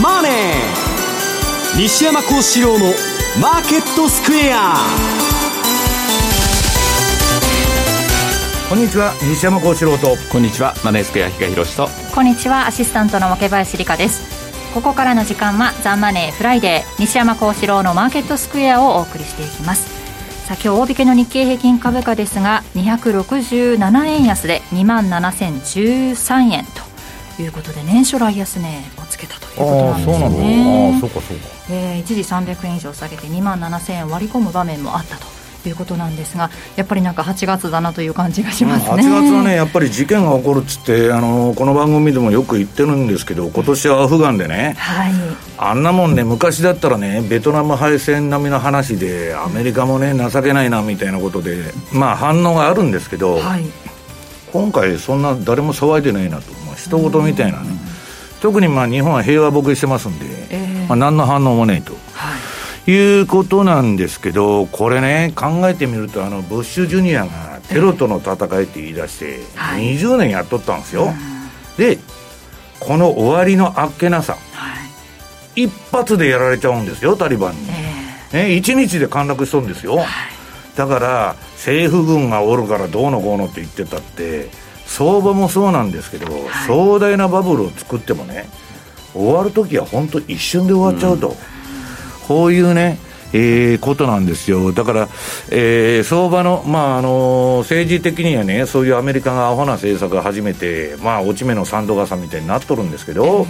マネー」西山孝四郎の「マーケットスクエア」こんにちは西山孝四郎と。こんにちはマネースクエア比嘉宏と。こんにちはアシスタントの若林理香です。ここからの時間はザ・マネーフライデー西山孝四郎のマーケットスクエアをお送りしていきます。さあ今日大引けの日経平均株価ですが267円安で2万7013円ということで年初来安値をつけたということなんですよね。ああそうかそうか。えー、一時300円以上下げて2万7000円割り込む場面もあったということなんですがやっぱりなんか8月だなという感じがしますね、8月はねやっぱり事件が起こるっつってあのこの番組でもよく言ってるんですけど今年はアフガンでね、はい、あんなもんね昔だったらねベトナム敗戦並みの話でアメリカもね情けないなみたいなことでまあ反応があるんですけど、はい、今回そんな誰も騒いでないなと、まあ、一言みたいなね。特にまあ日本は平和ボケしてますんで、えーまあ、何の反応もないと。はい。いうことなんですけど、これね、考えてみると、あのブッシュジュニアがテロとの戦いって言い出して、はい。20年やっとったんですよ。で、この終わりのあっけなさ、はい。一発でやられちゃうんですよ、タリバンに。えね、1日で陥落しとるんですよ。だから、政府軍がおるからどうのこうのって言ってたって、相場もそうなんですけど、壮大なバブルを作ってもね、終わるときは本当一瞬で終わっちゃうと。こういうね、えーことなんですよ。だから、えー相場の、まあ、あの政治的にはね、そういうアメリカがアホな政策が始めて、まあ、落ち目の三度傘みたいになっとるんですけど、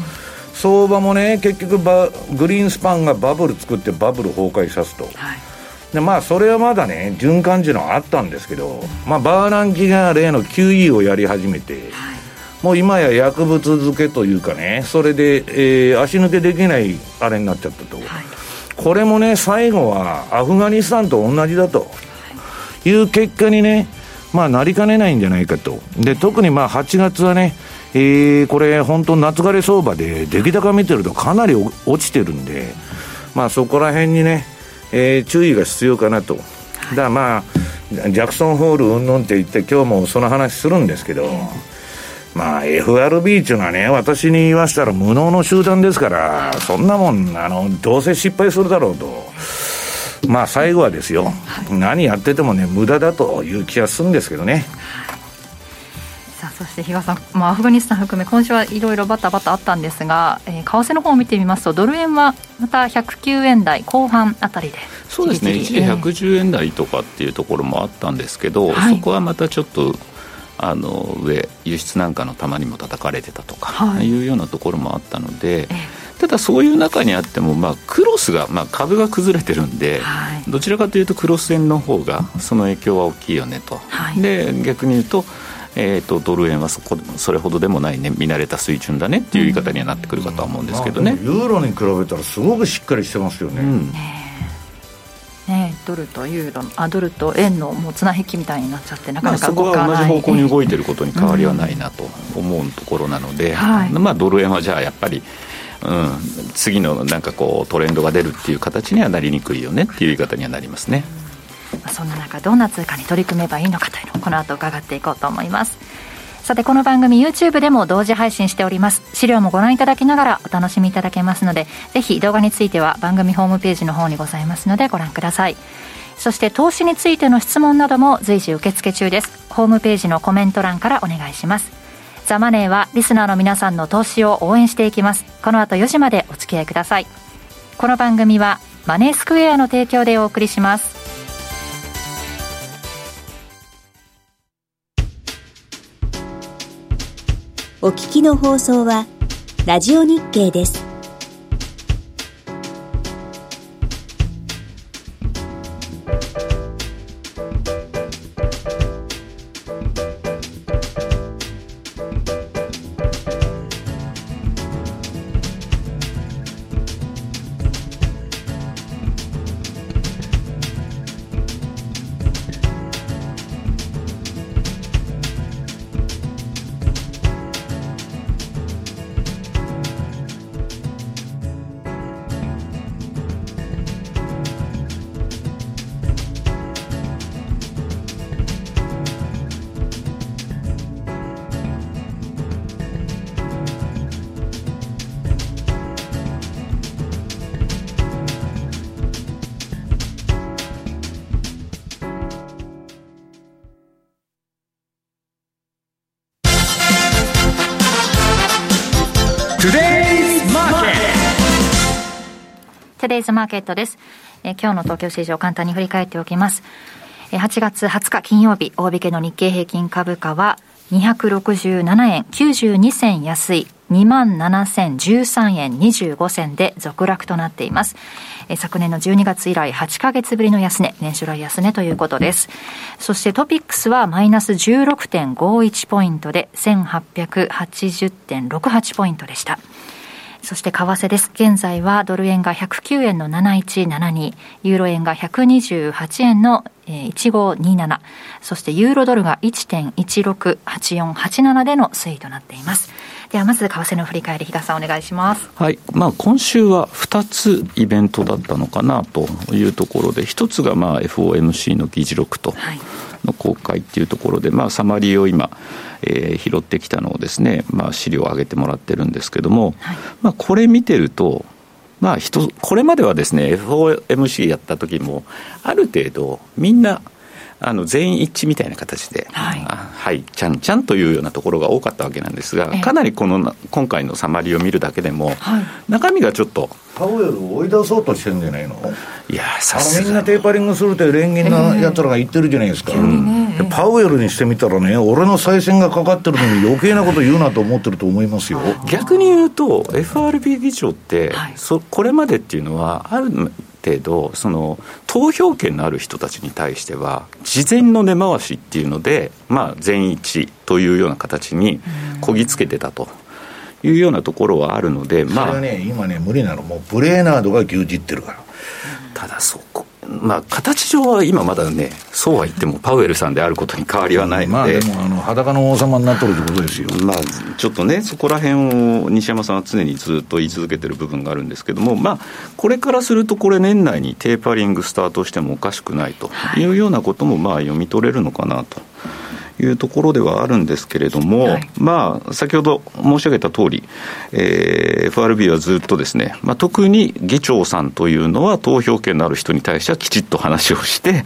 相場もね、結局バ、グリーンスパンがバブル作ってバブル崩壊さすと。はいでまあ、それはまだね、循環っていうのはあったんですけど、まあ、バーナンキが例の QE をやり始めて、もう今や薬物漬けというかね、それで、えー足抜けできないあれになっちゃったと。はいこれもね、最後はアフガニスタンと同じだという結果にね、まあ、なりかねないんじゃないかと。で、特にまあ8月はね、えーこれ、本当、夏枯れ相場で、出来高見てるとかなりお落ちてるんで、まあ、そこら辺にね、えー注意が必要かなと。だからまあ、ジャクソンホールうんぬんって言って、今日もその話するんですけど、まあ、FRB っていうのはね、私に言わせたら無能の集団ですから、そんなもん、あの、どうせ失敗するだろうと。まあ、最後はですよ、何やっててもね、無駄だという気がするんですけどね。そして比嘉さん、まあ、アフガニスタン含め今週はいろいろバタバタあったんですが、えー為替の方を見てみますとドル円はまた109円台後半あたりでそうですね。一時じりじりえー110円台とかっていうところもあったんですけど、はい。そこはまたちょっとあの上輸出なんかの玉にも叩かれてたとか、はい。い、うようなところもあったので、え。ただそういう中にあっても、まあ、クロスが、まあ、株が崩れてるんで、はい。どちらかというとクロス円の方がその影響は大きいよねと、はい。で逆に言うと,、えー、とドル円はそこそれほどでもないね見慣れた水準だねっていう言い方にはなってくるかとは思うんですけどね。まあでもユーロに比べたらすごくしっかりしてますよね。うんね、ドルとユーロあドルと円のもう綱引きみたいになっちゃってなかまあ、なかそこ動かない、は同じ方向に動いてることに変わりはないなと思うところなので、はいまあ、ドル円はじゃあやっぱり、うん、次のなんかこうトレンドが出るっていう形にはなりにくいよねっていう言い方にはなりますね。まあそんな中どんな通貨に取り組めばいいのかというのをこの後伺っていこうと思います。さてこの番組 YouTube でも同時配信しております。資料もご覧いただきながらお楽しみいただけますのでぜひ動画については番組ホームページの方にございますのでご覧ください。そして投資についての質問なども随時受付中です。ホームページのコメント欄からお願いします。ザ・マネーはリスナーの皆さんの投資を応援していきます。この後4時までお付き合いください。この番組はマネースクエアの提供でお送りします。お聞きの放送はラジオ日経です。トゥデイズマーケットです。えー、今日の東京市場簡単に振り返っておきます。えー、8月20日金曜日、大引けの日経平均株価は267円92銭安い27,013円25銭で続落となっています。え昨年の12月以来8ヶ月ぶりの安値、年初来安値ということです。そしてトピックスはマイナス16.51ポイントで1880.68ポイントでした。そして為替です。現在はドル円が109円の7172、ユーロ円が128円の1527、そしてユーロドルが1.168487での推移となっています。ではまず為替の振り返り、比嘉さんお願いします。はい。まあ今週は2つイベントだったのかなというところで、1つがまあ FOMC の議事録との公開っていうところで、まあサマリーを今、えー、拾ってきたのをですね、まあ資料を上げてもらってるんですけども、はい、まあこれ見てると、まあ人、これまではですね、FOMC やった時も、ある程度みんなあの全員一致みたいな形で、はい、はい、ちゃんちゃんというようなところが多かったわけなんですが、かなりこの今回のサマリーを見るだけでも、はい、中身がちょっと。パウエルを追い出そうとしてるんじゃないの？いやさすみんなテーパリングするって連銀のやつらが言ってるじゃないですか、えー、パウエルにしてみたらね俺の再選がかかってるのに余計なこと言うなと思ってると思いますよ。逆に言うと FRB 議長って、はい、そこれまでっていうのはある程度その投票権のある人たちに対しては事前の根回しっていうので、まあ、全一というような形にこぎつけてたと。いうようなところはあるので、まあ、それはね、今ね、無理なの、もうブレーナードが牛耳ってるから。ただそこまあ、形上は今まだね、そうは言ってもパウエルさんであることに変わりはないので、まあ、でもあの裸の王様になっとるってことですよ、まあ、ちょっとね、そこら辺を西山さんは常にずっと言い続けてる部分があるんですけども、まあ、これからすると、これ、年内にテーパリングスタートしてもおかしくないというようなこともまあ読み取れるのかなと。いうところではあるんですけれども、はい、まあ、先ほど申し上げた通り、えー、FRB はずっとですね、まあ、特に議長さんというのは投票権のある人に対してはきちっと話をして、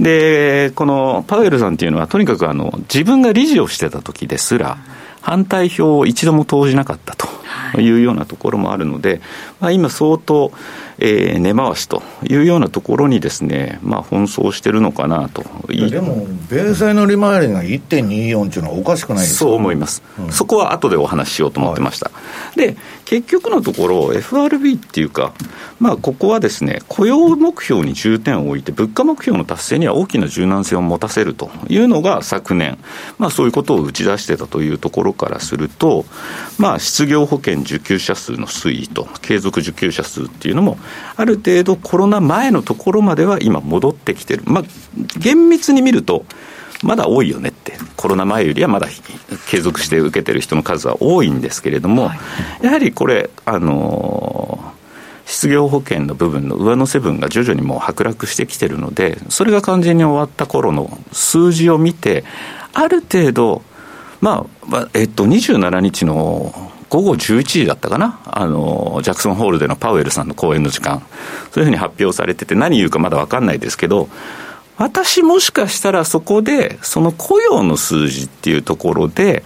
で、このパウエルさんっていうのは、とにかくあの自分が理事をしてた時ですら、反対票を一度も投じなかったというようなところもあるので、まあ、今、相当、えー、根回しというようなところにですね、まあ、奔走してるのかなと。でも、米債の利回りが1.24というのはおかしくないですかそう思います、うん、そこは後でお話ししようと思ってました、はい、で結局のところ、FRB っていうか、まあ、ここはですね、雇用目標に重点を置いて、物価目標の達成には大きな柔軟性を持たせるというのが昨年、まあ、そういうことを打ち出してたというところからすると、まあ、失業保険受給者数の推移と、継続受給者数っていうのも、ある程度コロナ前のところまでは今戻ってきてる。まあ、厳密に見ると、まだ多いよねって、コロナ前よりはまだ継続して受けてる人の数は多いんですけれども、はい、やはりこれ、あのー失業保険の部分の上乗せ分が徐々にもう剥落してきてるので、それが完全に終わった頃の数字を見て、ある程度、まあ、えっと、27日の午後11時だったかな、あのジャクソンホールでのパウエルさんの講演の時間、そういうふうに発表されてて、何言うかまだ分かんないですけど、私もしかしたらそこで、その雇用の数字っていうところで、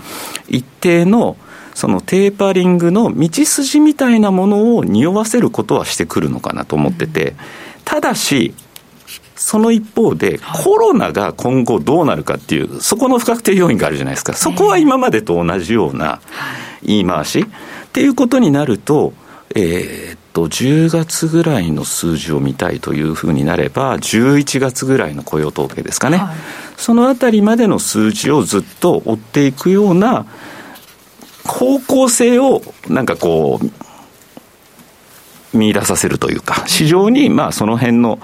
一定のそのテーパリングの道筋みたいなものを匂わせることはしてくるのかなと思ってて、ただし、その一方で、コロナが今後どうなるかっていう、そこの不確定要因があるじゃないですか、そこは今までと同じような言い回し。っていうことになると、えー、っと、10月ぐらいの数字を見たいというふうになれば、11月ぐらいの雇用統計ですかね、はい、そのあたりまでの数字をずっと追っていくような方向性を、なんかこう、見出させるというか、市場にまあその辺の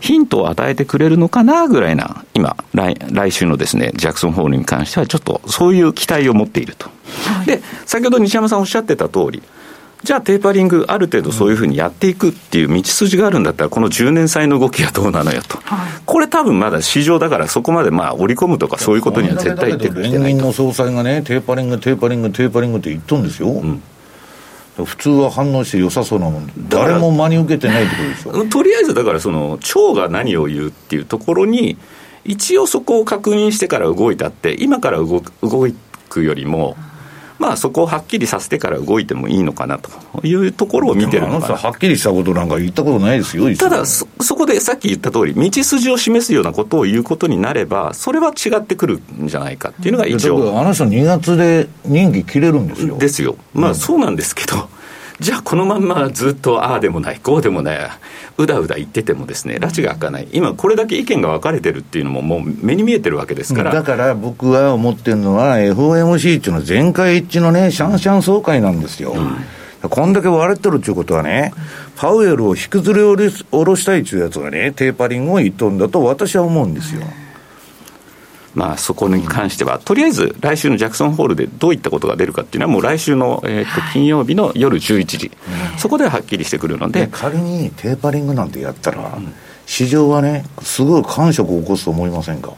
ヒントを与えてくれるのかなぐらいな、今来、来週のですね、ジャクソンホールに関しては、ちょっとそういう期待を持っていると。はい、で、先ほど西山さんおっしゃってた通り、じゃあテーパリング、ある程度そういうふうにやっていくっていう道筋があるんだったら、この10年債の動きはどうなのよと、はい、これ、多分まだ市場だから、そこまでまあ織り込むとか、そういうことには絶対言ってくれない連銀の総裁がね、テーパリング、テーパリング、テーパリングって言っとんですよ。うん。普通は反応して良さそうなもん誰も真に受けてないってことでしょ。とりあえずだからその腸が何を言うっていうところに一応そこを確認してから動いたって今から動くよりもまあ、そこをはっきりさせてから動いてもいいのかなというところを見てるのかなはっきりしたことなんか言ったことないですよ、ただそ、そこでさっき言った通り、道筋を示すようなことを言うことになれば、それは違ってくるんじゃないかっていうのが一応。あの人、2月で任期切れるんですよ。ですよ、まあ、そうなんですけど。じゃあこのまんまずっとああでもない、こうでもない、うだうだ言っててもですね、拉致が開かない、今、これだけ意見が分かれてるっていうのも、もう目に見えてるわけですから。だから僕は思ってるのは、FOMC っていうのは全会一致のね、シャンシャン総会なんですよ。うん、こんだけ割れてるっていうことはね、パウエルを引きずり下ろしたいっていうやつがね、テーパリングを言っとんだと私は思うんですよ。うんまあ、そこに関しては、とりあえず来週のジャクソンホールでどういったことが出るかっていうのは、もう来週の、えー、と金曜日の夜11時、そこではっきりしてくるので。仮にテーパリングなんてやったら、市場はね、すごい感触を起こすと思いませんか？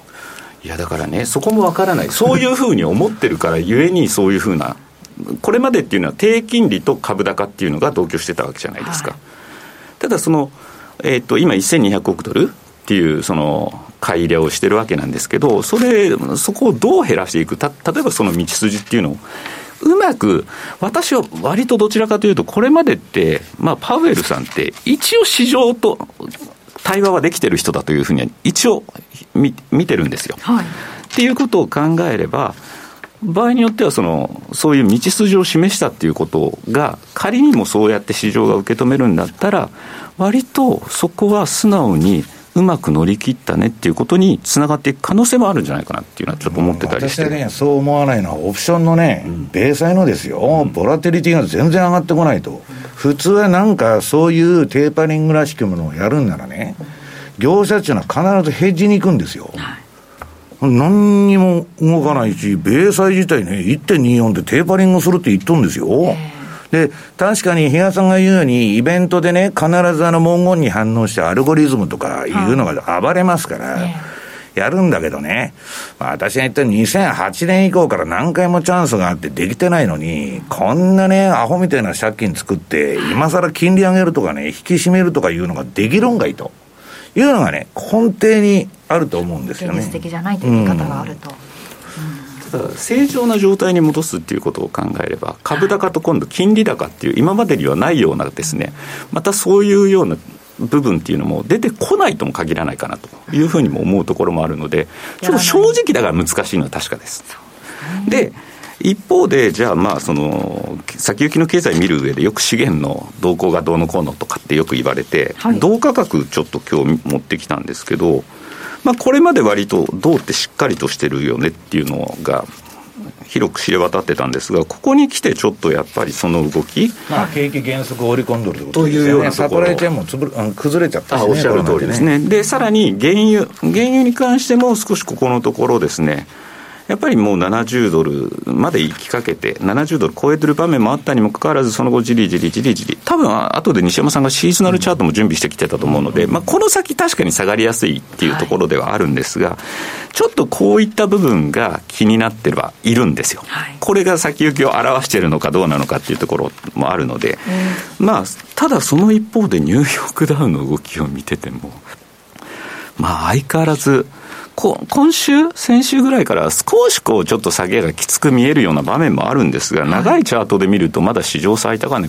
いやだからね、そこもわからない、そういうふうに思ってるからゆえに、そういうふうな、これまでっていうのは、低金利と株高っていうのが同居してたわけじゃないですか。はい、ただそのえーと、と今、1200億ドルっていうその買い入れをしてるわけなんですけど、それ、そこをどう減らしていく、た例えばその道筋っていうのを、うまく、私は割とどちらかというと、これまでって、まあ、パウエルさんって、一応市場と対話はできてる人だというふうには、一応見見てるんですよ。はい、っていうことを考えれば、場合によってはその、そういう道筋を示したっていうことが、仮にもそうやって市場が受け止めるんだったら、割とそこは素直にうまく乗り切ったねっていうことにつながっていく可能性もあるんじゃないかなっていうのはちょっと思ってたりして、うん、私はね、そう思わないのは、オプションのね、うん、米債のですよ、ボラテリティが全然上がってこないと、普通はなんかそういうテーパリングらしきものをやるんならね、業者っていうのは必ずヘッジに行くんですよ。はい。何にも動かないし、米債自体ね、1.24でテーパリングするって言っとるんですよ。で、確かに比嘉さんが言うように、イベントでね、必ずあの文言に反応してアルゴリズムとかいうのが暴れますから、やるんだけどね、まあ、私が言った2008年以降から何回もチャンスがあってできてないのに、こんなね、アホみたいな借金作って、今更金利上げるとかね、引き締めるとかいうのができるんがいと。いうのがね、根底にあると思うんですよね。現実的じゃないという見方があると。うん正常な状態に戻すっていうことを考えれば、株高と今度、金利高っていう、今までにはないようなですね、またそういうような部分っていうのも出てこないとも限らないかなというふうにも思うところもあるので、ちょっと正直だから難しいのは確かです。で一方で、じゃあ、まあその先行きの経済見る上で、よく資源の動向がどうのこうのとかってよく言われて、はい、同価格、ちょっと今日持ってきたんですけど、まあ、これまで割と銅ってしっかりとしてるよねっていうのが広く知れ渡ってたんですが、ここに来てちょっとやっぱりその動き、まあ、景気減速織り込んどるというようなサプライチェーンもつぶ崩れちゃったし、ね、おっしゃる通りですね、でさらに原油、原油に関しても少しここのところですね、やっぱりもう70ドルまで行きかけて、70ドル超えてる場面もあったにもかかわらず、その後、じりじりじりじり、多分後で西山さんがシーズナルチャートも準備してきてたと思うので、まあ、この先、確かに下がりやすいっていうところではあるんですが、ちょっとこういった部分が気になってはいるんですよ。これが先行きを表しているのかどうなのかっていうところもあるので、まあ、ただその一方でニューヨークダウンの動きを見てても、まあ相変わらず、今週、先週ぐらいから少しこうちょっと下げがきつく見えるような場面もあるんですが、長いチャートで見ると、まだ史上最高値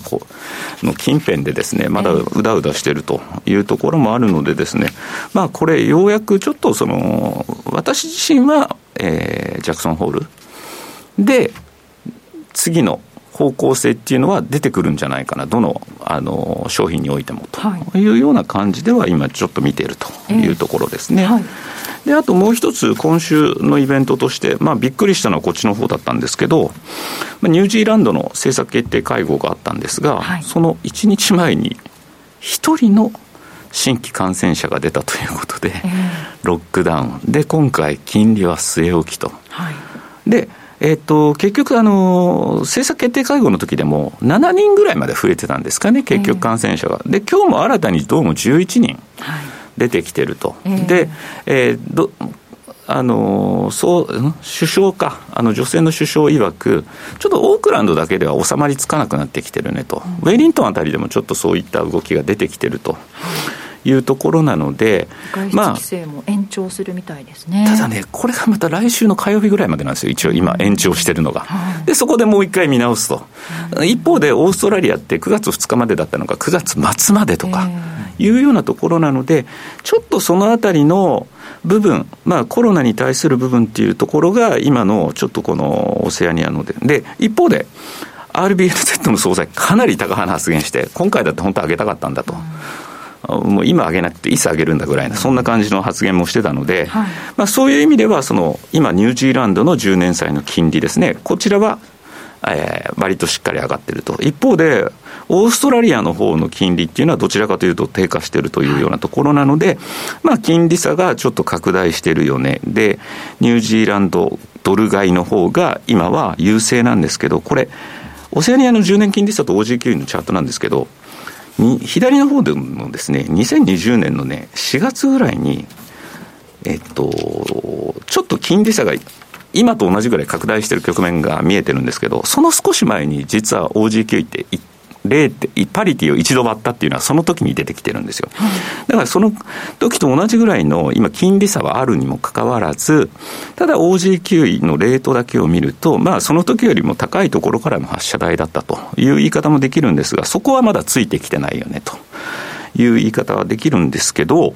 の近辺でですね、まだうだうだしてるというところもあるのでですね、まあこれ、ようやくちょっとその、私自身は、えー、ジャクソンホールで、次の方向性っていうのは出てくるんじゃないかな、どのあの商品においてもと。い。うような感じでは、今、ちょっと見ているというところですね。えーはい、であともう一つ、今週のイベントとして、まあ、びっくりしたのはこっちの方だったんですけど、ニュージーランドの政策決定会合があったんですが、はい、その1日前に、1人の新規感染者が出たということで、えー、ロックダウン。で、今回、金利は据え置きと。はい、でえっと、結局あの、政策決定会合の時でも、7人ぐらいまで増えてたんですかね、結局感染者が。で、今日も新たにどうも11人出てきてると。はい、で、えー、どあのそう首相か、あの女性の首相曰く、ちょっとオークランドだけでは収まりつかなくなってきてるねと、うん、ウェリントンあたりでもちょっとそういった動きが出てきてると。いうところなので、外出規制も延長するみたいですね、まあ、ただね、これがまた来週の火曜日ぐらいまでなんですよ、一応今、延長してるのが。で、そこでもう一回見直すと。一方で、オーストラリアって9月2日までだったのが9月末までとかいうようなところなので、ちょっとそのあたりの部分、まあ、コロナに対する部分っていうところが、今のちょっとこのオセアニアので、で一方で、RBNZ の総裁、かなり高派な発言して、今回だって本当は上げたかったんだと。もう今上げなくていつ上げるんだぐらいな、そんな感じの発言もしてたので、はい、まあ、そういう意味では、その今、ニュージーランドの10年債の金利ですね、こちらは、えー、割としっかり上がってると。一方で、オーストラリアの方の金利っていうのはどちらかというと低下してるというようなところなので、まあ、金利差がちょっと拡大してるよね。で、ニュージーランドドル買いの方が今は優勢なんですけど、これ、オセアニアの10年金利差と OG9 のチャートなんですけど、左の方でもですね、2020年のね、4月ぐらいに、えっと、ちょっと金利差が今と同じぐらい拡大している局面が見えてるんですけど、その少し前に実は OG9 って0パリティを一度割ったっていうのはその時に出てきてるんですよ。だからその時と同じぐらいの今金利差はあるにもかかわらず、ただ OG9 のレートだけを見ると、まあその時よりも高いところからの発射台だったという言い方もできるんですが、そこはまだついてきてないよねという言い方はできるんですけど、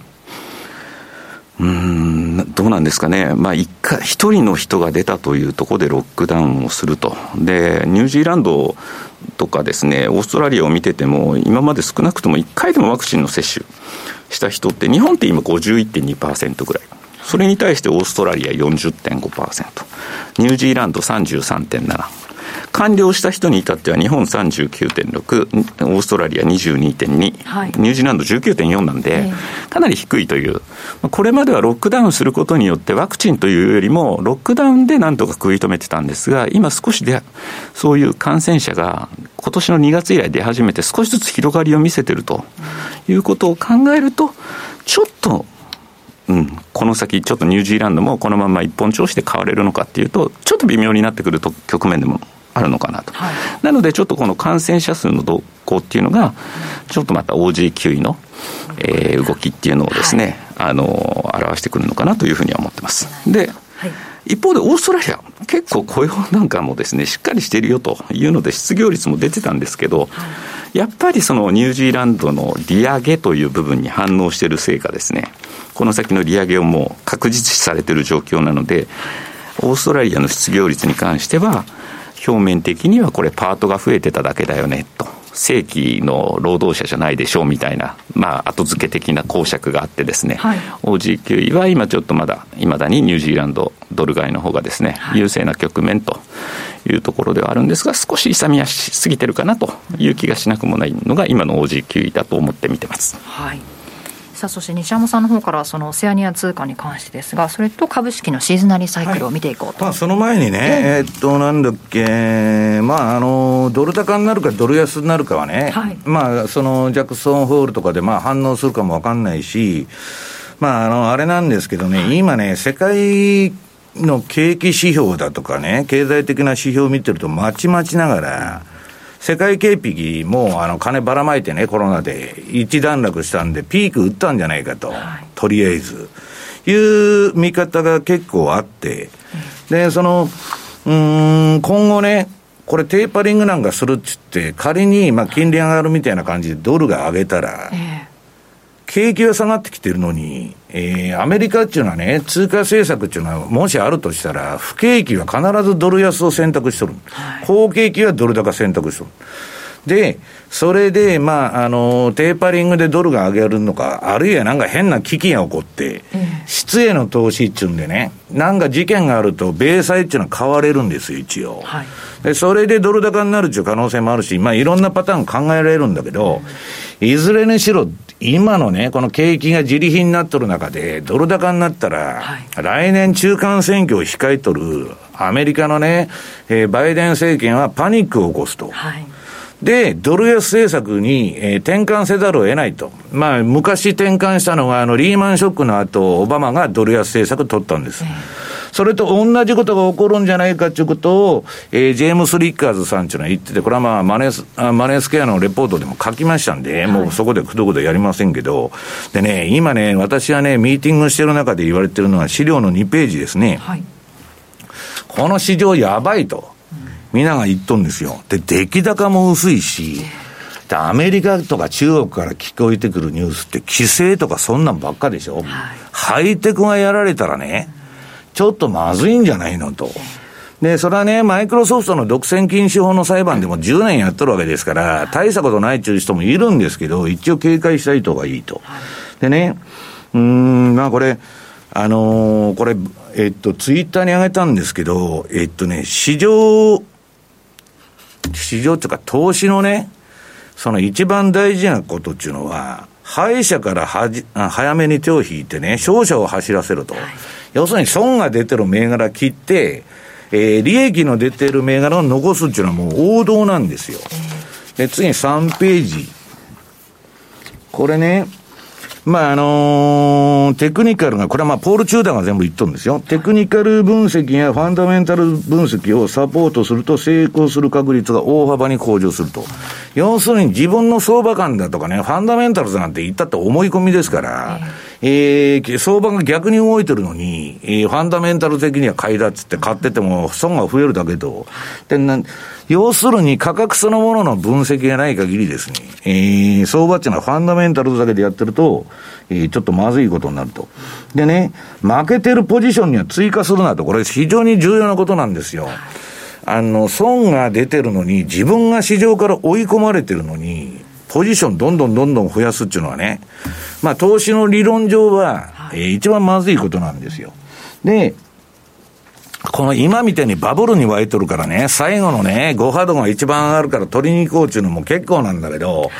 うん、どうなんですかね、まあ、一回、一人の人が出たというところでロックダウンをすると。で、ニュージーランドとかですね、オーストラリアを見てても、今まで少なくとも1回でもワクチンの接種した人って、日本って今51.2%ぐらい。それに対してオーストラリア40.5%、ニュージーランド33.7%、完了した人に至っては日本39.6、オーストラリア22.2、はい、ニュージーランド19.4なんで、かなり低いという、これまではロックダウンすることによって、ワクチンというよりも、ロックダウンでなんとか食い止めてたんですが、今少しで、そういう感染者が今年の2月以来出始めて、少しずつ広がりを見せてるということを考えると、ちょっとうん、この先、ちょっとニュージーランドもこのまま一本調子で買われるのかっていうと、ちょっと微妙になってくると局面でもあるのかなと、はい、なのでちょっとこの感染者数の動向っていうのが、ちょっとまた OG9 位の、えー、動きっていうのをですね、はい、あの表してくるのかなというふうには思ってます。で、はい。一方でオーストラリア、結構雇用なんかもですね、しっかりしているよというので、失業率も出てたんですけど、やっぱりそのニュージーランドの利上げという部分に反応しているせいかですね、この先の利上げをもう確実視されている状況なので、オーストラリアの失業率に関しては、表面的にはこれパートが増えてただけだよねと。正規の労働者じゃないでしょうみたいな、まあ、後付け的な公爵があってですね、はい、OG9 位は今ちょっとまだ、いまだにニュージーランドドル買いの方がですね、はい、優勢な局面というところではあるんですが、少し勇み足しすぎてるかなという気がしなくもないのが、今の OG9 位だと思って見てます。はいさあそして西山さんの方からそのオセアニア通貨に関してですがそれと株式のシーズナリーサイクルを見ていこうと、はい、まあ、その前にね、えー、っとなんだっけまああのドル高になるかドル安になるかはね、はい、まあそのジャクソンホールとかでまあ反応するかもわかんないしまああのあれなんですけどね、今ね世界の景気指標だとかね、経済的な指標を見てると、まちまちながら、世界景気もあの金ばらまいてね、コロナで一段落したんで、ピーク打ったんじゃないかと、はい、とりあえず、いう見方が結構あって、で、その、うん、今後ね、これテーパリングなんかするっつって、仮にまあ金利上がるみたいな感じでドルが上げたら、えー景気は下がってきてるのに、えー、アメリカっていうのはね、通貨政策っていうのは、もしあるとしたら、不景気は必ずドル安を選択しとる。はい、好景気はドル高選択しとる。で、それで、まあ、あの、テーパリングでドルが上げるのか、あるいはなんか変な危機が起こって、質への投資っていうんでね、なんか事件があると、米債っていうのは買われるんですよ、一応。はい、で、それでドル高になるっていう可能性もあるし、まあ、いろんなパターン考えられるんだけど、いずれにしろ、今のね、この景気が自利品になっとる中で、ドル高になったら、はい、来年中間選挙を控えとるアメリカのね、えー、バイデン政権はパニックを起こすと。はいで、ドル安政策に、えー、転換せざるを得ないと。まあ、昔転換したのが、あの、リーマンショックの後、オバマがドル安政策取ったんです。それと同じことが起こるんじゃないかということを、えー、ジェームス・リッカーズさんっていうのは言ってて、これはまあマネース、マネースケアのレポートでも書きましたんで、はい、もうそこでくどくどやりませんけど、でね、今ね、私はね、ミーティングしてる中で言われてるのは資料の2ページですね。はい、この市場やばいと。皆が言っとんですよ。で、出来高も薄いし、で、アメリカとか中国から聞こえてくるニュースって、規制とかそんなんばっかでしょ。はい、ハイテクがやられたらね、ちょっとまずいんじゃないのと。で、それはね、マイクロソフトの独占禁止法の裁判でも10年やっとるわけですから、大したことないっていう人もいるんですけど、一応警戒したい方がいいと。でね、うん、まあこれ、あのー、これ、えっと、ツイッターに上げたんですけど、えっとね、市場、市場っていうか投資のね、その一番大事なことっていうのは、敗者からはじ早めに手を引いてね、勝者を走らせると。はい、要するに損が出てる銘柄切って、えー、利益の出てる銘柄を残すっていうのはもう王道なんですよ。で、次に3ページ。これね、まあ、あのー、テクニカルが、これはまあ、ポール・チューダーが全部言っとるんですよ。テクニカル分析やファンダメンタル分析をサポートすると成功する確率が大幅に向上すると。要するに自分の相場感だとかね、ファンダメンタルズなんて言ったって思い込みですから、えー、相場が逆に動いてるのに、えー、ファンダメンタル的には買いだっつって買ってても損が増えるだけと。でな要するに価格そのものの分析がない限りですね、えー、相場っていうのはファンダメンタルだけでやってると、えー、ちょっとまずいことになると。でね、負けてるポジションには追加するなと、これ非常に重要なことなんですよ。あの、損が出てるのに、自分が市場から追い込まれてるのに、ポジションどんどんどんどん増やすっていうのはね、まあ投資の理論上は、えー、一番まずいことなんですよ。で、この今みたいにバブルに湧いとるからね、最後のね、5波動が一番上がるから取りに行こうっていうのも結構なんだけど、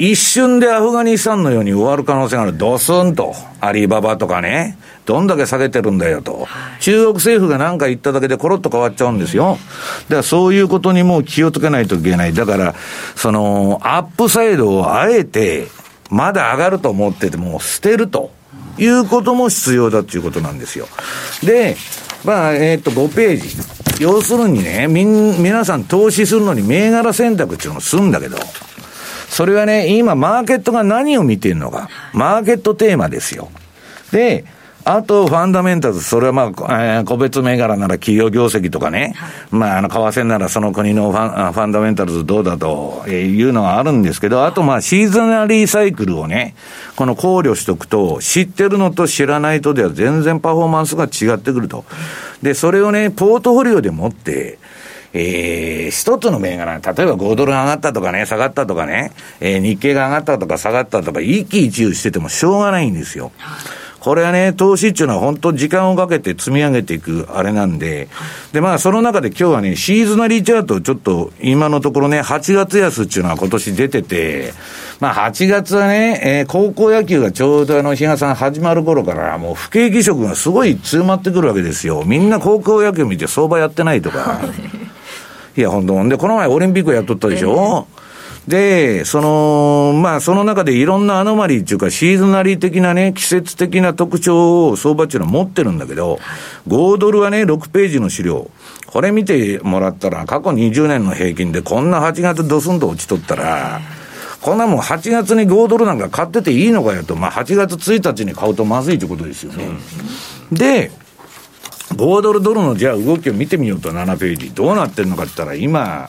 一瞬でアフガニスタンのように終わる可能性がある。ドスンと。アリババとかね。どんだけ下げてるんだよと。中国政府が何か言っただけでコロッと変わっちゃうんですよ。だからそういうことにも気をつけないといけない。だから、その、アップサイドをあえて、まだ上がると思ってても捨てるということも必要だということなんですよ。で、まあ、えっ、と、5ページ。要するにね、みん、皆さん投資するのに銘柄選択っていうのをするんだけど、それはね、今マーケットが何を見てるのか。マーケットテーマですよ。で、あと、ファンダメンタルズ、それはまあ、えー、個別銘柄なら企業業績とかね、はい、まあ、あの、為替ならその国のファンファンダメンタルズどうだというのがあるんですけど、あとまあ、シーズナリーサイクルをね、この考慮しとくと、知ってるのと知らないとでは全然パフォーマンスが違ってくると。で、それをね、ポートフォリオで持って、えー、一つの銘柄、例えば5ドル上がったとかね、下がったとかね、えー、日経が上がったとか下がったとか、一喜一憂しててもしょうがないんですよ。これはね、投資っていうのは本当時間をかけて積み上げていくあれなんで、で、まあその中で今日はね、シーズナリーチャートちょっと今のところね、8月安っていうのは今年出てて、まあ8月はね、えー、高校野球がちょうどあの、日賀さん始まる頃からもう不景気色がすごい強まってくるわけですよ。みんな高校野球見て相場やってないとか。いや、本当で、この前オリンピックやっとったでしょ、えーで、その、まあ、その中でいろんなアノマリーっていうか、シーズナリー的なね、季節的な特徴を相場っていうのは持ってるんだけど、5ドルはね、6ページの資料。これ見てもらったら、過去20年の平均でこんな8月ドスンと落ちとったら、こんなもん8月に5ドルなんか買ってていいのかよと、まあ8月1日に買うとまずいってことですよね。で、5ドルドルのじゃあ動きを見てみようと7ページ。どうなってるのかって言ったら今、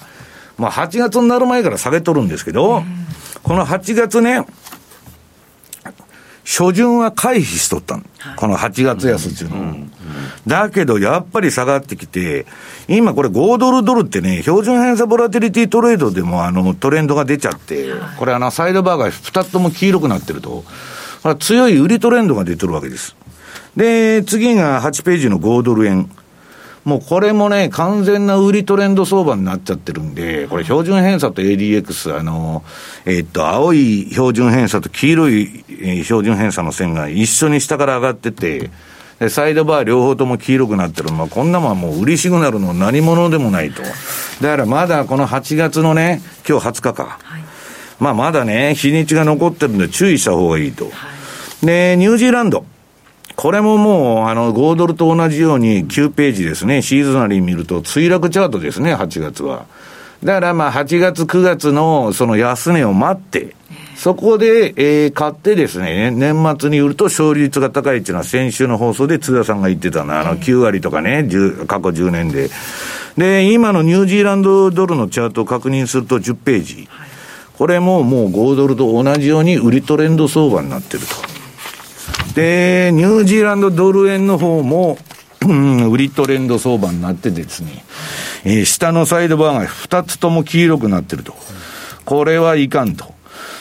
まあ、8月になる前から下げとるんですけど、この8月ね、初旬は回避しとったの。この8月安っていうの。だけど、やっぱり下がってきて、今これ5ドルドルってね、標準偏差ボラティリティトレードでもあのトレンドが出ちゃって、これあのサイドバーが2つとも黄色くなってると、強い売りトレンドが出てるわけです。で、次が8ページの5ドル円。もうこれもね、完全な売りトレンド相場になっちゃってるんで、これ標準偏差と ADX、あの、えー、っと、青い標準偏差と黄色い標準偏差の線が一緒に下から上がってて、で、サイドバー両方とも黄色くなってる。まあ、こんなもんもう売りシグナルの何者でもないと。だからまだこの8月のね、今日20日か。はい、まあ、まだね、日にちが残ってるんで注意した方がいいと。はい、で、ニュージーランド。これももう、あの、5ドルと同じように9ページですね、シーズナリー見ると、墜落チャートですね、8月は。だからまあ、8月、9月のその安値を待って、そこで、えー、買ってですね、年末に売ると勝率が高いっていうのは先週の放送で津田さんが言ってたの、あの9割とかね、過去10年で。で、今のニュージーランドドルのチャートを確認すると10ページ。これももう5ドルと同じように売りトレンド相場になってると。で、ニュージーランドドル円の方も、うん売りトレンド相場になってですね、えー、下のサイドバーが2つとも黄色くなってると。これはいかんと。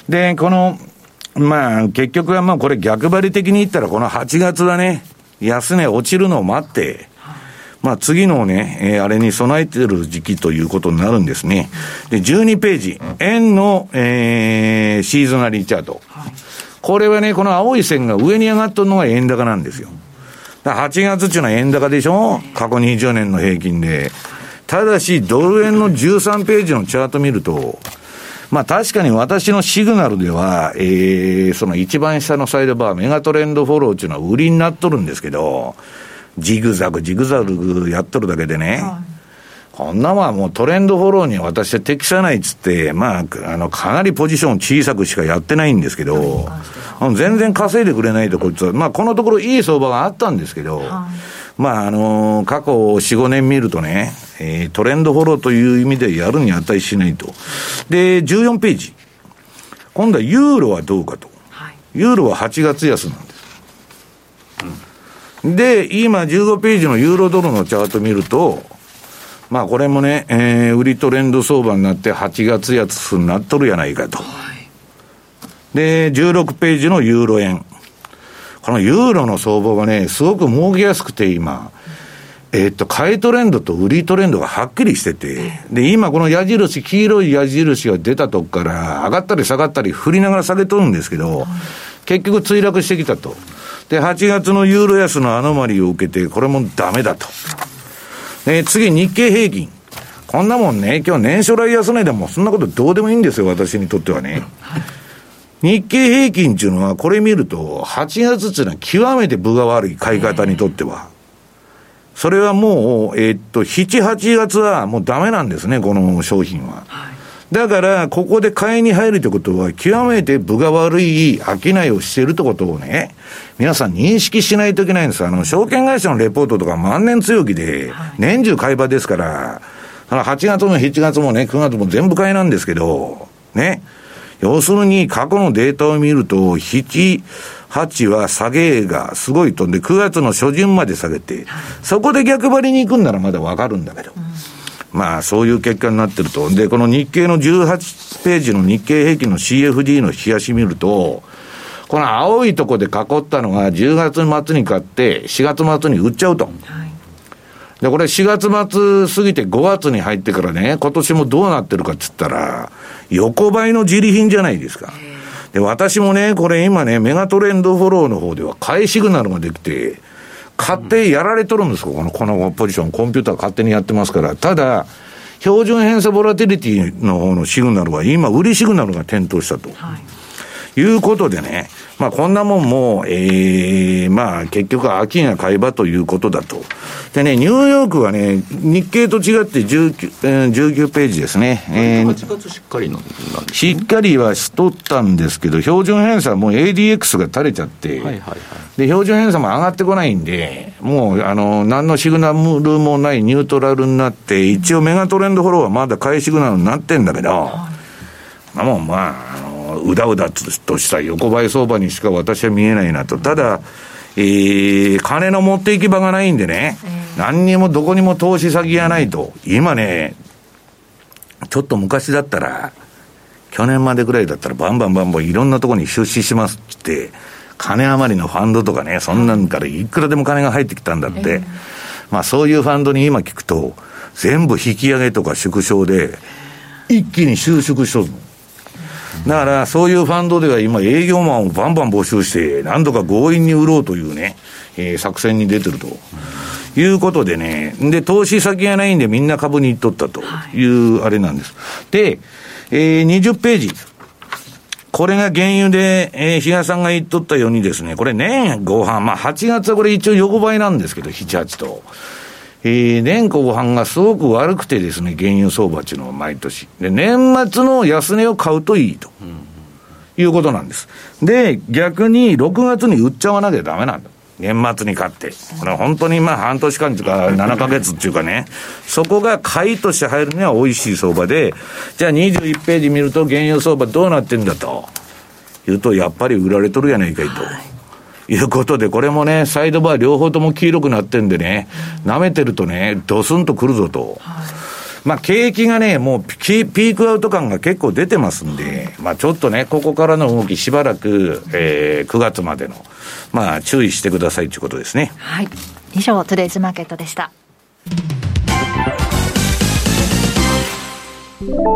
で、この、まあ、結局はまあこれ逆張り的に言ったら、この8月はね、安値落ちるのを待って、まあ次のね、えー、あれに備えてる時期ということになるんですね。で、12ページ、円の、えー、シーズナリーチャート。これはね、この青い線が上に上がっとるのが円高なんですよ。だ8月っていうのは円高でしょ？過去20年の平均で。ただし、ドル円の13ページのチャート見ると、まあ確かに私のシグナルでは、えー、その一番下のサイドバー、メガトレンドフォローっていうのは売りになっとるんですけど、ジグザグ、ジグザグやっとるだけでね、はい、こんなもんはもうトレンドフォローに私は適さないっつって、まあ、あの、かなりポジション小さくしかやってないんですけど、全然稼いでくれないと、こいつは、まあ、このところいい相場があったんですけど、はい、まあ、あのー、過去4、5年見るとね、えー、トレンドフォローという意味でやるに値しないと。で、14ページ。今度はユーロはどうかと。はい、ユーロは8月安なんです。うん、で、今15ページのユーロドルのチャート見ると、まあこれもね、えー、売りトレンド相場になって8月安になっとるやないかと。はい、で、16ページのユーロ円。このユーロの相場がね、すごく儲けやすくて今、えっと、買いトレンドと売りトレンドがはっきりしてて、で、今この矢印、黄色い矢印が出たとこから上がったり下がったり振りながら下げとるんですけど、結局墜落してきたと。で、8月のユーロ安のアノマリを受けて、これもダメだと。で、次、日経平均。こんなもんね、今日年初来安値でもそんなことどうでもいいんですよ、私にとってはね。日経平均っていうのは、これ見ると、8月っていうのは極めて分が悪い買い方にとっては。それはもう、えー、っと、7、8月はもうダメなんですね、この商品は。はい、だから、ここで買いに入るということは、極めて分が悪い商いをしているということをね、皆さん認識しないといけないんです。あの、証券会社のレポートとか万年強気で、年中買い場ですから、8月も7月もね、9月も全部買いなんですけど、ね。要するに、過去のデータを見ると、7、8は下げがすごい飛んで、9月の初旬まで下げて、そこで逆張りに行くんならまだわかるんだけど。まあ、そういう結果になってると。で、この日経の18ページの日経平均の CFD の冷やし見ると、この青いとこで囲ったのが10月末に買って、4月末に売っちゃうと。で、これ4月末過ぎて5月に入ってからね、今年もどうなってるかっつったら、横ばいの自利品じゃないですか。で、私もね、これ今ね、メガトレンドフォローの方では買いシグナルができて、買ってやられとるんですよ、この、このポジション。コンピューター勝手にやってますから。ただ、標準偏差ボラティリティの方のシグナルは、今、売りシグナルが点灯したと。はい、いうことでね、まあ、こんなもんも、ええー、まあ、結局、秋が買い場ということだと。でね、ニューヨークはね、日経と違って19、えー、19ページですね。えー、8月しっかりなんです、しっかりはしとったんですけど、標準偏差もう ADX が垂れちゃって、はいはいはい、で、標準偏差も上がってこないんで、もう、あの、何のシグナルもないニュートラルになって、一応メガトレンドフォローはまだ買いシグナルになってんだけど、まあ、もう、まあ、あの、うだうだとした横ばい相場にしか私は見えないなと。ただ、えー、金の持っていき場がないんでね、何にもどこにも投資先がないと。今ね、ちょっと昔だったら、去年までぐらいだったらバンバンバンバンいろんなところに出資しますって、金余りのファンドとかね、そんなんからいくらでも金が入ってきたんだって。まあそういうファンドに今聞くと、全部引き上げとか縮小で、一気に収縮しとるの。だからそういうファンドでは今営業マンをバンバン募集して、何度か強引に売ろうというね、えー、作戦に出てると。いうことでね、で、投資先がないんでみんな株に行っとったというあれなんです。で、えー、20ページ。これが原油で、えー、比嘉さんが言っとったようにですね、これ年後半、まあ8月はこれ一応横ばいなんですけど、7、8と。えー、年後半がすごく悪くてですね、原油相場っていうのは毎年。で、年末の安値を買うといいと。いうことなんです。で、逆に6月に売っちゃわなきゃダメなんだ。年末に買って。これ本当にまあ半年間というか7ヶ月っていうかね、そこが買いとして入るには美味しい相場で、じゃあ21ページ見ると原油相場どうなってんだと。言うと、やっぱり売られとるやないかいと。いうことで、これもね、サイドバー両方とも黄色くなってんでね、舐めてるとね、ドスンとくるぞと。まあ、景気がね、もうピークアウト感が結構出てますんで、まあ、ちょっとね、ここからの動きしばらく、えー、9月までの、まあ、注意してくださいということですね。はい。以上、トゥデイズマーケットでした。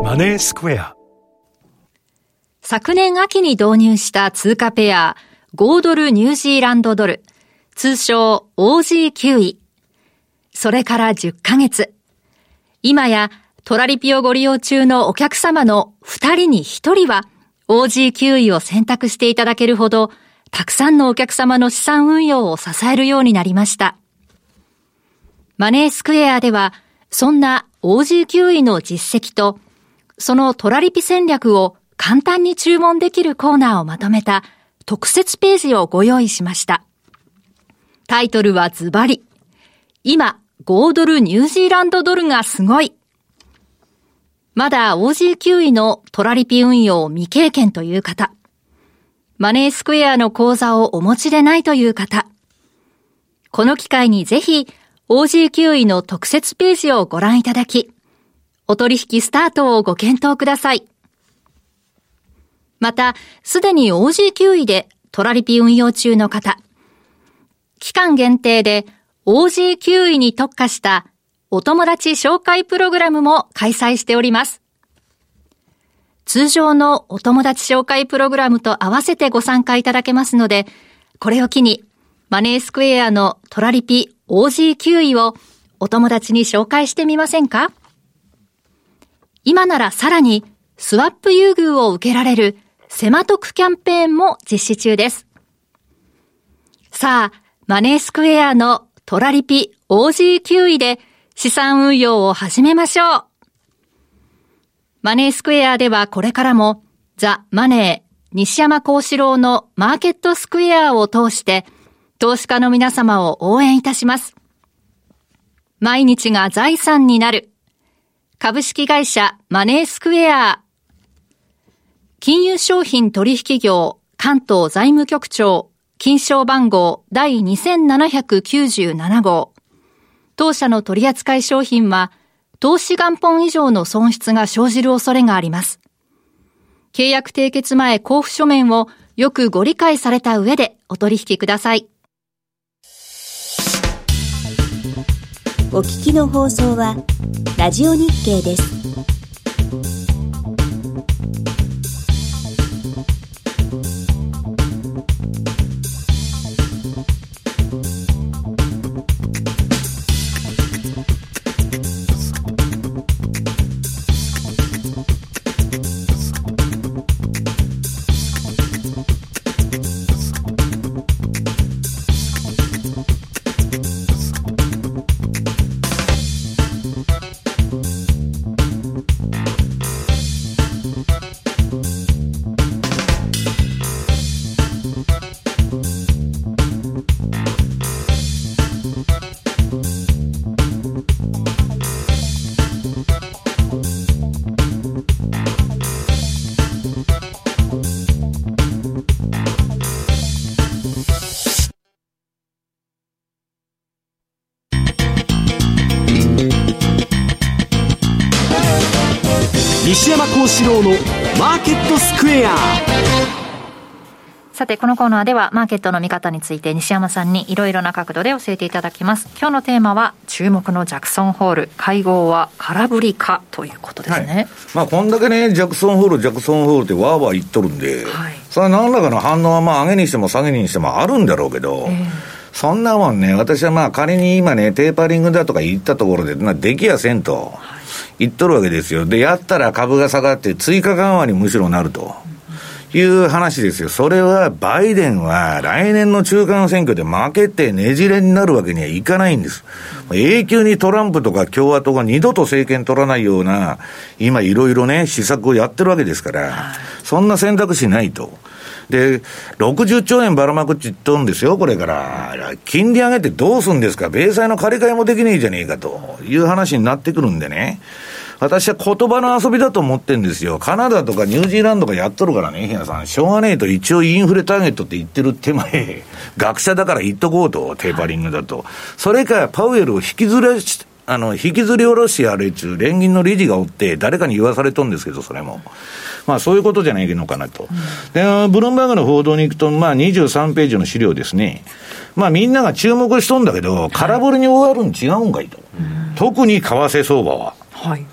マネースクエア。昨年秋に導入した通貨ペア、5ドルニュージーランドドル、通称 OG9 位それから10ヶ月。今やトラリピをご利用中のお客様の2人に1人は OG9 位を選択していただけるほど、たくさんのお客様の資産運用を支えるようになりました。マネースクエアでは、そんな OG9 位の実績と、そのトラリピ戦略を簡単に注文できるコーナーをまとめた特設ページをご用意しました。タイトルはズバリ。今、5ドルニュージーランドドルがすごい。まだ OG9 位のトラリピ運用未経験という方。マネースクエアの口座をお持ちでないという方。この機会にぜひ OG9 位の特設ページをご覧いただき、お取引スタートをご検討ください。また、すでに OG9 位でトラリピ運用中の方、期間限定で OG9 位に特化したお友達紹介プログラムも開催しております。通常のお友達紹介プログラムと合わせてご参加いただけますので、これを機にマネースクエアのトラリピ OG9 位をお友達に紹介してみませんか？今ならさらにスワップ優遇を受けられるセマトクキャンペーンも実施中です。さあ、マネースクエアのトラリピ OG9 位で資産運用を始めましょう。マネースクエアではこれからもザ・マネー西山幸四郎のマーケットスクエアを通して投資家の皆様を応援いたします。毎日が財産になる株式会社マネースクエア金融商品取引業関東財務局長金賞番号第2797号。当社の取扱い商品は投資元本以上の損失が生じる恐れがあります。契約締結前交付書面をよくご理解された上でお取引ください。お聞きの放送はラジオ日経です。このコーナーではマーケットの見方について西山さんにいろいろな角度で教えていただきます。今日のテーマは注目のジャクソンホール、会合は空振りかということですね。はい、まあ、こんだけね、ジャクソンホール、ジャクソンホールってわーわー言っとるんで、はい、それは何らかの反応はまあ上げにしても下げにしてもあるんだろうけど、えーそんなもんね、私はまあ仮に今ね、テーパリングだとか言ったところで、まあ、できやせんと。言っとるわけですよ。で、やったら株が下がって追加緩和にむしろなると。いう話ですよ。それは、バイデンは来年の中間選挙で負けてねじれになるわけにはいかないんです。永久にトランプとか共和党が二度と政権取らないような、今いろいろね、施策をやってるわけですから、そんな選択肢ないと。で、60兆円ばらまくって言っとるんですよ、これから。金利上げてどうすんですか、米債の借り換えもできねえじゃねえかという話になってくるんでね。私は言葉の遊びだと思ってるんですよ。カナダとかニュージーランドがやっとるからね、ひなさん。しょうがねえと一応インフレターゲットって言ってる手前、学者だから言っとこうと、テーパリングだと。それか、パウエルを引きずらし、あの、引きずり下ろしやれちゅう連銀の理事がおって、誰かに言わされとんですけど、それも。まあそういうことじゃないのかなと。で、ブルームバーグの報道に行くと、まあ23ページの資料ですね。まあみんなが注目しとんだけど、空振りに終わるん違うんかいと。特に為替相場は。はい。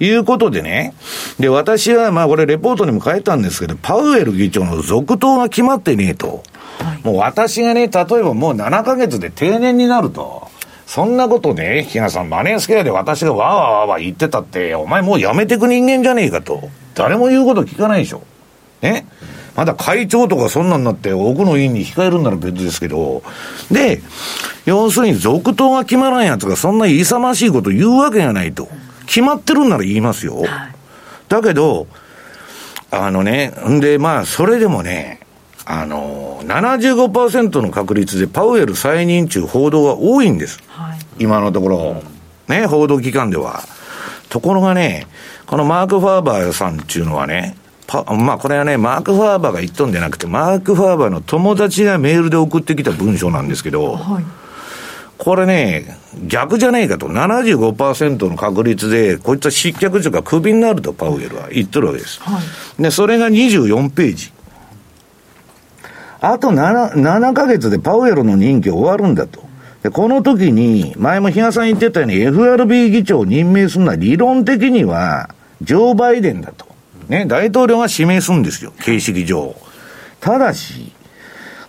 いうことでね、で、私は、まあこれレポートにも書いたんですけど、パウエル議長の続投が決まってねえと。はい、もう私がね、例えばもう7ヶ月で定年になると。そんなことね、比嘉さん、マネースケアで私がわーわーわー言ってたって、お前もうやめてく人間じゃねえかと。誰も言うこと聞かないでしょ。ね。まだ会長とかそんなんなって奥の院に控えるんなら別ですけど、で、要するに続投が決まらんやつがそんな勇ましいこと言うわけがないと。決まってるんなら言いますよ。はい、だけど、あのね、んで、まあ、それでもね、あの、75%の確率でパウエル再任中報道が多いんです。はい、今のところ、ね、報道機関では。ところがね、このマーク・ファーバーさんっていうのはね、まあこれはね、マーク・ファーバーが言っとんじゃなくて、マーク・ファーバーの友達がメールで送ってきた文章なんですけど、はい、これね、逆じゃねえかと、75%の確率で、こいつは失脚というか、クビになると、パウエルは言っとるわけです。はい、で、それが24ページ。あと 7, 7ヶ月でパウエルの任期終わるんだと。で、この時に、前も比嘉さん言ってたように FRB 議長を任命するのは理論的には、ジョー・バイデンだと。ね、大統領が指名するんですよ、形式上。ただし、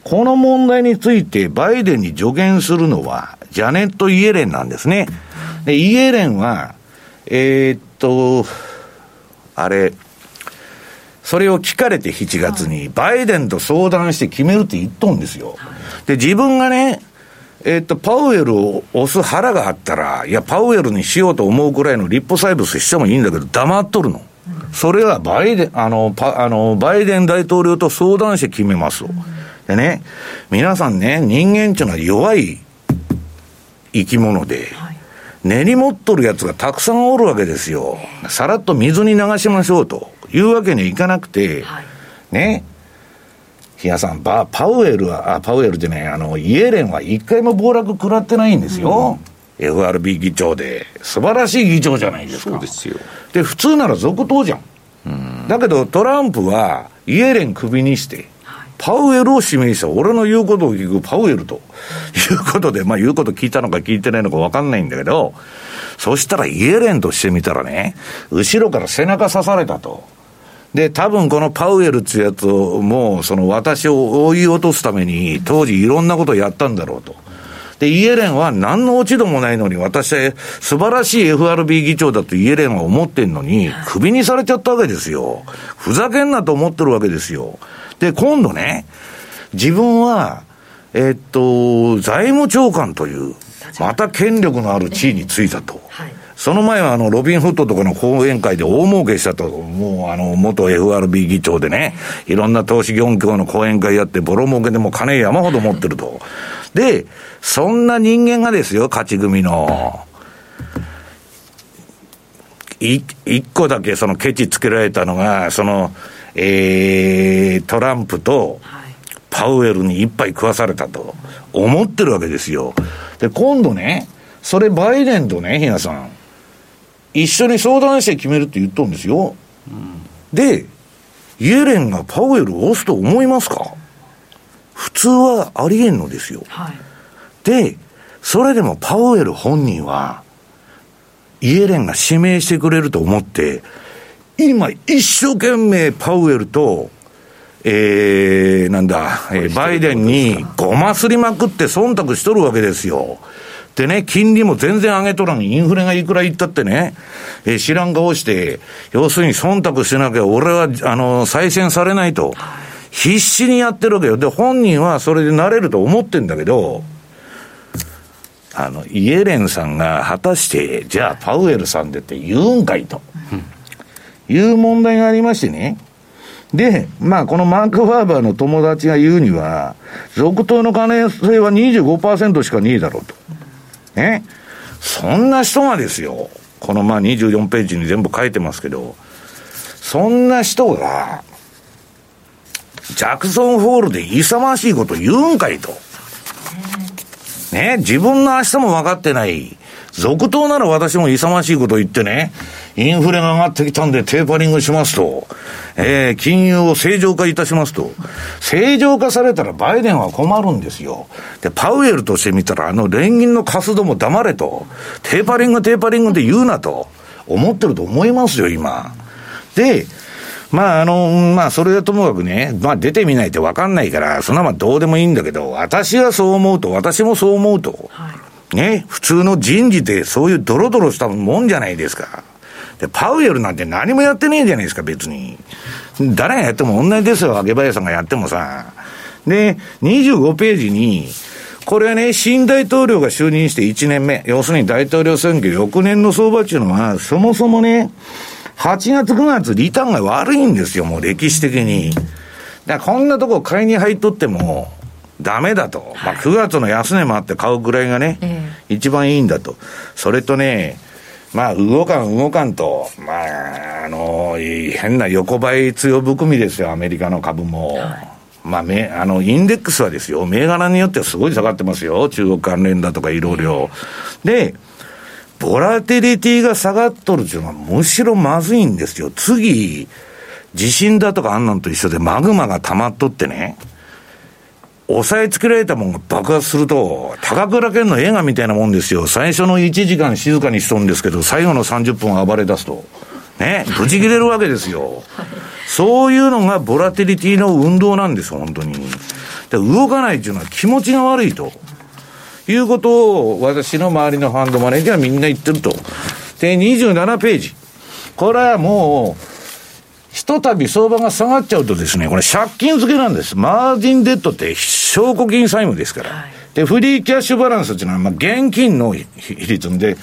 この問題についてバイデンに助言するのは、ジャネット・イエレンなんですね。で、イエレンは、えー、っと、あれ、それを聞かれて7月に、バイデンと相談して決めるって言っとんですよ。で、自分がね、えっと、パウエルを押す腹があったら、いや、パウエルにしようと思うくらいの立法サイブスしてもいいんだけど、黙っとるの。それはバイデン、あの、パあの、バイデン大統領と相談して決めますでね、皆さんね、人間っていうのは弱い生き物で、根に持っとるやつがたくさんおるわけですよ。さらっと水に流しましょうというわけにはいかなくて、ね、比嘉さん、パウエルは、あ、パウエルでね、あの、イエレンは一回も暴落食らってないんですよ。うん、FRB 議長で。素晴らしい議長じゃないですか。そうですよ。で、普通なら続投じゃん。うん、だけど、トランプは、イエレンクビにして、パウエルを指名した、俺の言うことを聞くパウエルと いうことで、まあ言うこと聞いたのか聞いてないのか分かんないんだけど、そしたらイエレンとしてみたらね、後ろから背中刺されたと。で、多分このパウエルってやつを、もうその私を追い落とすために、当時いろんなことをやったんだろうと。で、イエレンは何の落ち度もないのに、私は素晴らしい FRB 議長だとイエレンは思ってんのに、クビにされちゃったわけですよ。ふざけんなと思ってるわけですよ。で、今度ね、自分は、えっと、財務長官という、また権力のある地位についたと。その前はあの、ロビンフットとかの講演会で大儲けしたと。もうあの、元 FRB 議長でね、いろんな投資業協の講演会やって、ボロ儲けでも金山ほど持ってると。で、そんな人間がですよ、勝ち組の。一個だけそのケチつけられたのが、その、えー、トランプとパウエルに一杯食わされたと思ってるわけですよ。で、今度ね、それバイデンとね、ひなさん、一緒に相談して決めるって言っとるんですよ。うん、で、イエレンがパウエルを押すと思いますか？普通はありえんのですよ。はい、で、それでもパウエル本人は、イエレンが指名してくれると思って、今、一生懸命パウエルと、えー、なんだ、えー、バイデンにごますりまくって忖度しとるわけですよ。でね、金利も全然上げとらん。インフレがいくら言ったってね、えー、知らん顔して、要するに忖度しなきゃ俺は、あの、再選されないと。必死にやってるわけよ。で、本人はそれでなれると思ってんだけど、あの、イエレンさんが果たして、じゃあパウエルさんでって言うんかいと、いう問題がありましてね。で、まあ、このマーク・ファーバーの友達が言うには、続投の可能性は25%しかねえだろうと。ね。そんな人がですよ、このまあ24ページに全部書いてますけど、そんな人が、ジャクソンホールで勇ましいこと言うんかいと。ね、自分の明日も分かってない。続投なら私も勇ましいこと言ってね、インフレが上がってきたんでテーパリングしますと、えー、金融を正常化いたしますと、正常化されたらバイデンは困るんですよ。で、パウエルとしてみたら、あの連銀の活動も黙れと、テーパリングテーパリングで言うなと、思ってると思いますよ、今。で、まあ、あの、まあ、それはともかくね、まあ、出てみないと分かんないから、そんなまあどうでもいいんだけど、私はそう思うと、私もそう思うと、はい、ね、普通の人事でそういうドロドロしたもんじゃないですか。で、パウエルなんて何もやってねえじゃないですか、別に。誰がやっても同じですよ、秋葉さんがやってもさ。で、25ページに、これはね、新大統領が就任して1年目、要するに大統領選挙翌年の相場っていうのは、そもそもね、8月9月リターンが悪いんですよ、もう歴史的に。だからこんなとこ買いに入っとっても、ダメだと。まあ9月の安値もあって買うぐらいがね、一番いいんだと。それとね、まあ動かん動かんと、まあ、あの、変な横ばい強含みですよ、アメリカの株も。まあ、め、あの、インデックスはですよ、銘柄によってはすごい下がってますよ。中国関連だとかいろいろ。で、ボラテリティが下がっとるっていうのはむしろまずいんですよ。次、地震だとかあんなんと一緒でマグマが溜まっとってね、押さえつけられたもんが爆発すると、高倉健の映画みたいなもんですよ。最初の1時間静かにしとるんですけど、最後の30分暴れ出すと。ね、ぶち切れるわけですよ。そういうのがボラテリティの運動なんですよ、本当に。で動かないっていうのは気持ちが悪いと。いうことを私の周りのファンドマネージャーはみんな言ってると。で、27ページ。これはもう、ひとたび相場が下がっちゃうとですね、これ借金付けなんです。マージンデッドって証拠金債務ですから。はい、で、フリーキャッシュバランスっていうのは、まあ、現金の比率で、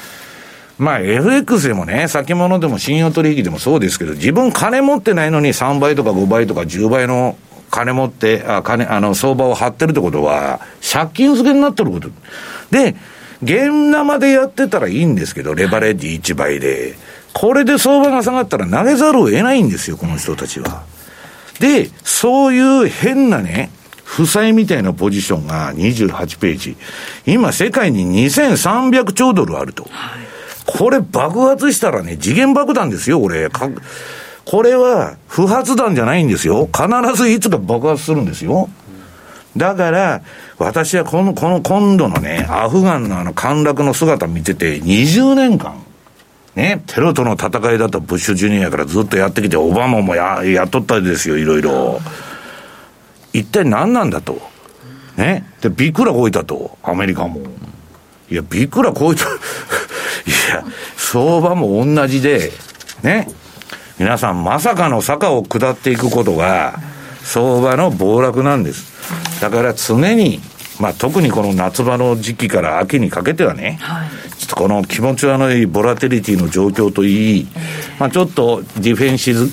まあ、FX でもね、先物でも信用取引でもそうですけど、自分金持ってないのに3倍とか5倍とか10倍の金持って、あ、金、あの、相場を張ってるってことは、借金付けになってること。で、現生でやってたらいいんですけど、レバレッジ1倍で。これで相場が下がったら投げざるを得ないんですよ、この人たちは。で、そういう変なね、負債みたいなポジションが28ページ。今、世界に2300兆ドルあると。これ爆発したらね、次元爆弾ですよ、これ。これは不発弾じゃないんですよ。必ずいつか爆発するんですよ。だから、私はこの、この今度のね、アフガンのあの陥落の姿見てて、20年間、ね、テロとの戦いだとブッシュジュニアからずっとやってきて、オバマもややっとったですよ、いろいろ。一体何なんだと。ね。で、びっくらこいたと、アメリカも。いや、びっくらこいた。いや、相場も同じで、ね。皆さんまさかの坂を下っていくことが相場の暴落なんです。だから常に、まあ特にこの夏場の時期から秋にかけてはね、はい、この気持ち悪いボラテリティの状況といい、まあちょっとディフェンシブ、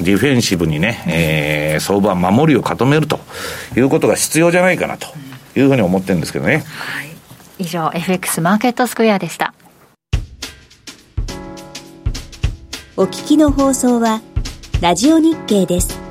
ディフェンシブにね、えー、相場守りを固めるということが必要じゃないかなというふうに思ってるんですけどね。はい、以上、FX マーケットスクエアでした。お聞きの放送は、ラジオ日経です。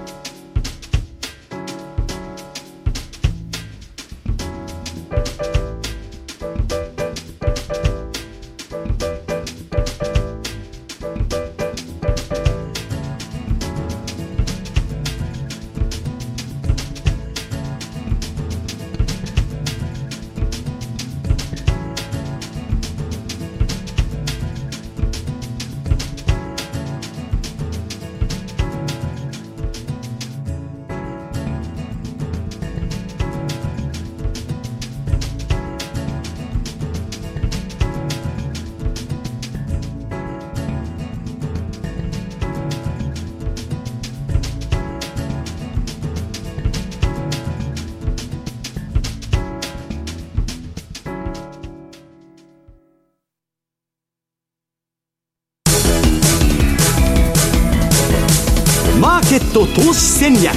投資戦略。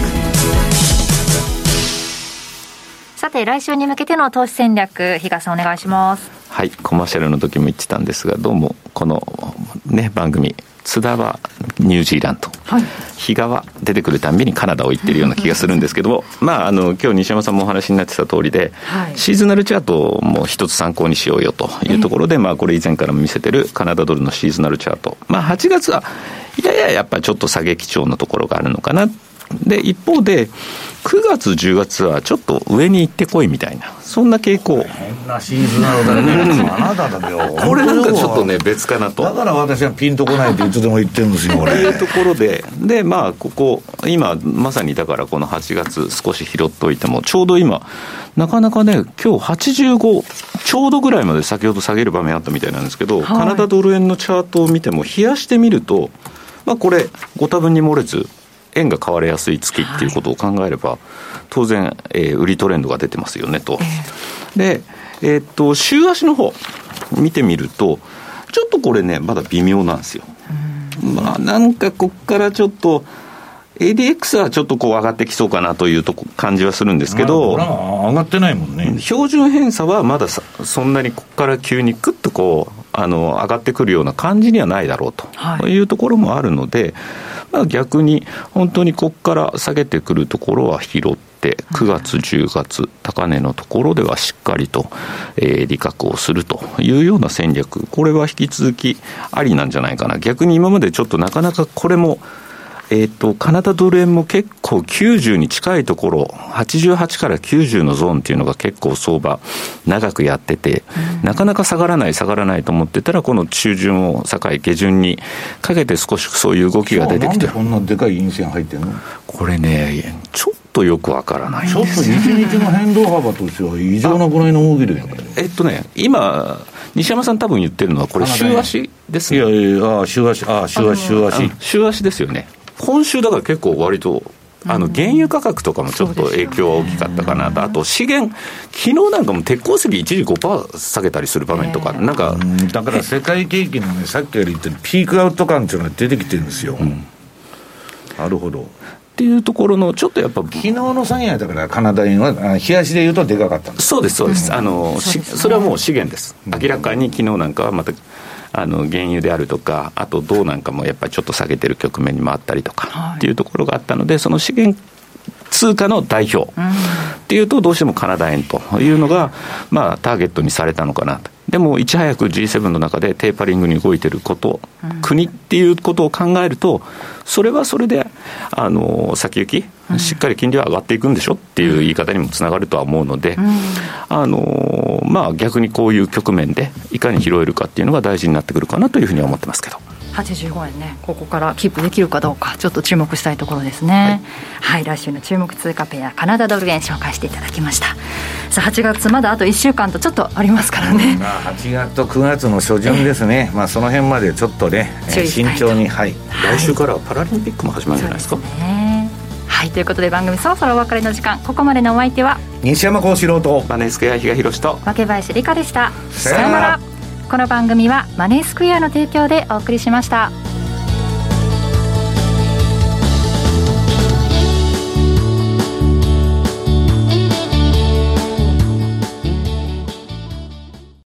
さて来週に向けての投資戦略比嘉さんお願いします。はいコマーシャルの時も言ってたんですがどうもこのね番組津田はニュージーランド、はい、比嘉は出てくるたんびにカナダを言ってるような気がするんですけども、まあ、あの今日西山さんもお話になってた通りで、はい、シーズナルチャートも一つ参考にしようよというところで、まあ、これ以前からも見せてるカナダドルのシーズナルチャート、まあ、8月はやややっぱりちょっと下げ基調のところがあるのかなで、一方で、9月、10月はちょっと上に行ってこいみたいな、そんな傾向。変なシーズナルだね、あなただよ。これなんかちょっとね、別かなと。だから私はピンとこないっていつでも言ってるんですよ、これ。というところで、で、まあ、ここ、今、まさにだからこの8月、少し拾っておいても、ちょうど今、なかなかね、今日85、ちょうどぐらいまで先ほど下げる場面あったみたいなんですけど、はい、カナダドル円のチャートを見ても、冷やしてみると、まあ、これ、ご多分に漏れず、円が買われやすい月っていうことを考えれば、はい、当然、えー、売りトレンドが出てますよねと。えー、で、えー、っと、週足の方見てみると、ちょっとこれね、まだ微妙なんですよ。まあ、なんかこっからちょっと、ADX はちょっとこう上がってきそうかなというと感じはするんですけど、上がってないもんね標準偏差はまだそんなにここから急にくっとこうあの上がってくるような感じにはないだろうと。い。うところもあるので、まあ、逆に本当にここから下げてくるところは拾って、9月、10月、高値のところではしっかりと、えー、利確をするというような戦略、これは引き続きありなんじゃないかな、逆に今までちょっとなかなかこれも、えっ、ー、と、カナダドル円も結構90に近いところ、88から90のゾーンっていうのが結構相場、長くやってて、うん、なかなか下がらない、下がらないと思ってたら、この中旬を境、下旬にかけて少しそういう動きが出てきて。こんなでかい陰線入ってんの？これね、ちょっとよくわからないちょっと一日の変動幅としては異常なぐらいの動きだよね。えっとね、今、西山さん多分言ってるのは、これ週足ですね。いやいや、週足、あ週足、週足。週足ですよね。今週だから結構割とあの原油価格とかもちょっと影響は大きかったかなと、あと資源、昨日なんかも鉄鉱石一時5%下げたりする場面とか、なんか。だから世界景気のね、さっきから言ってるピークアウト感っていうのが出てきてるんですよ。うん、なるほど。っていうところの、ちょっとやっぱ昨日の下げやだから、カナダ円は、冷やしでいうとでかかったそうです、そうです、あのそれはもう資源です、明らかに昨日なんかはまたあの原油であるとか、あと銅なんかもやっぱりちょっと下げてる局面にもあったりとかっていうところがあったので、その資源通貨の代表っていうと、どうしてもカナダ円というのが、まあ、ターゲットにされたのかなと。でも、いち早く G7 の中でテーパリングに動いてること、国っていうことを考えると、それはそれで、あの先行き、しっかり金利は上がっていくんでしょっていう言い方にもつながるとは思うので、あのまあ、逆にこういう局面で、いかに拾えるかっていうのが大事になってくるかなというふうには思ってますけど。85円ねここからキープできるかどうかちょっと注目したいところですね。はい、はい、来週の注目通貨ペアカナダドル円紹介していただきました。さあ8月まだあと1週間とちょっとありますからね、まあ、8月と9月の初旬ですね、まあその辺までちょっとね慎重に、はい、来週からパラリンピックも始まるんじゃないですか？ねはいということで番組そろそろお別れの時間。ここまでのお相手は西山幸四郎とマネースクエア比嘉宏と若林理香でした。さよなら。この番組はマネースクエアの提供でお送りしました。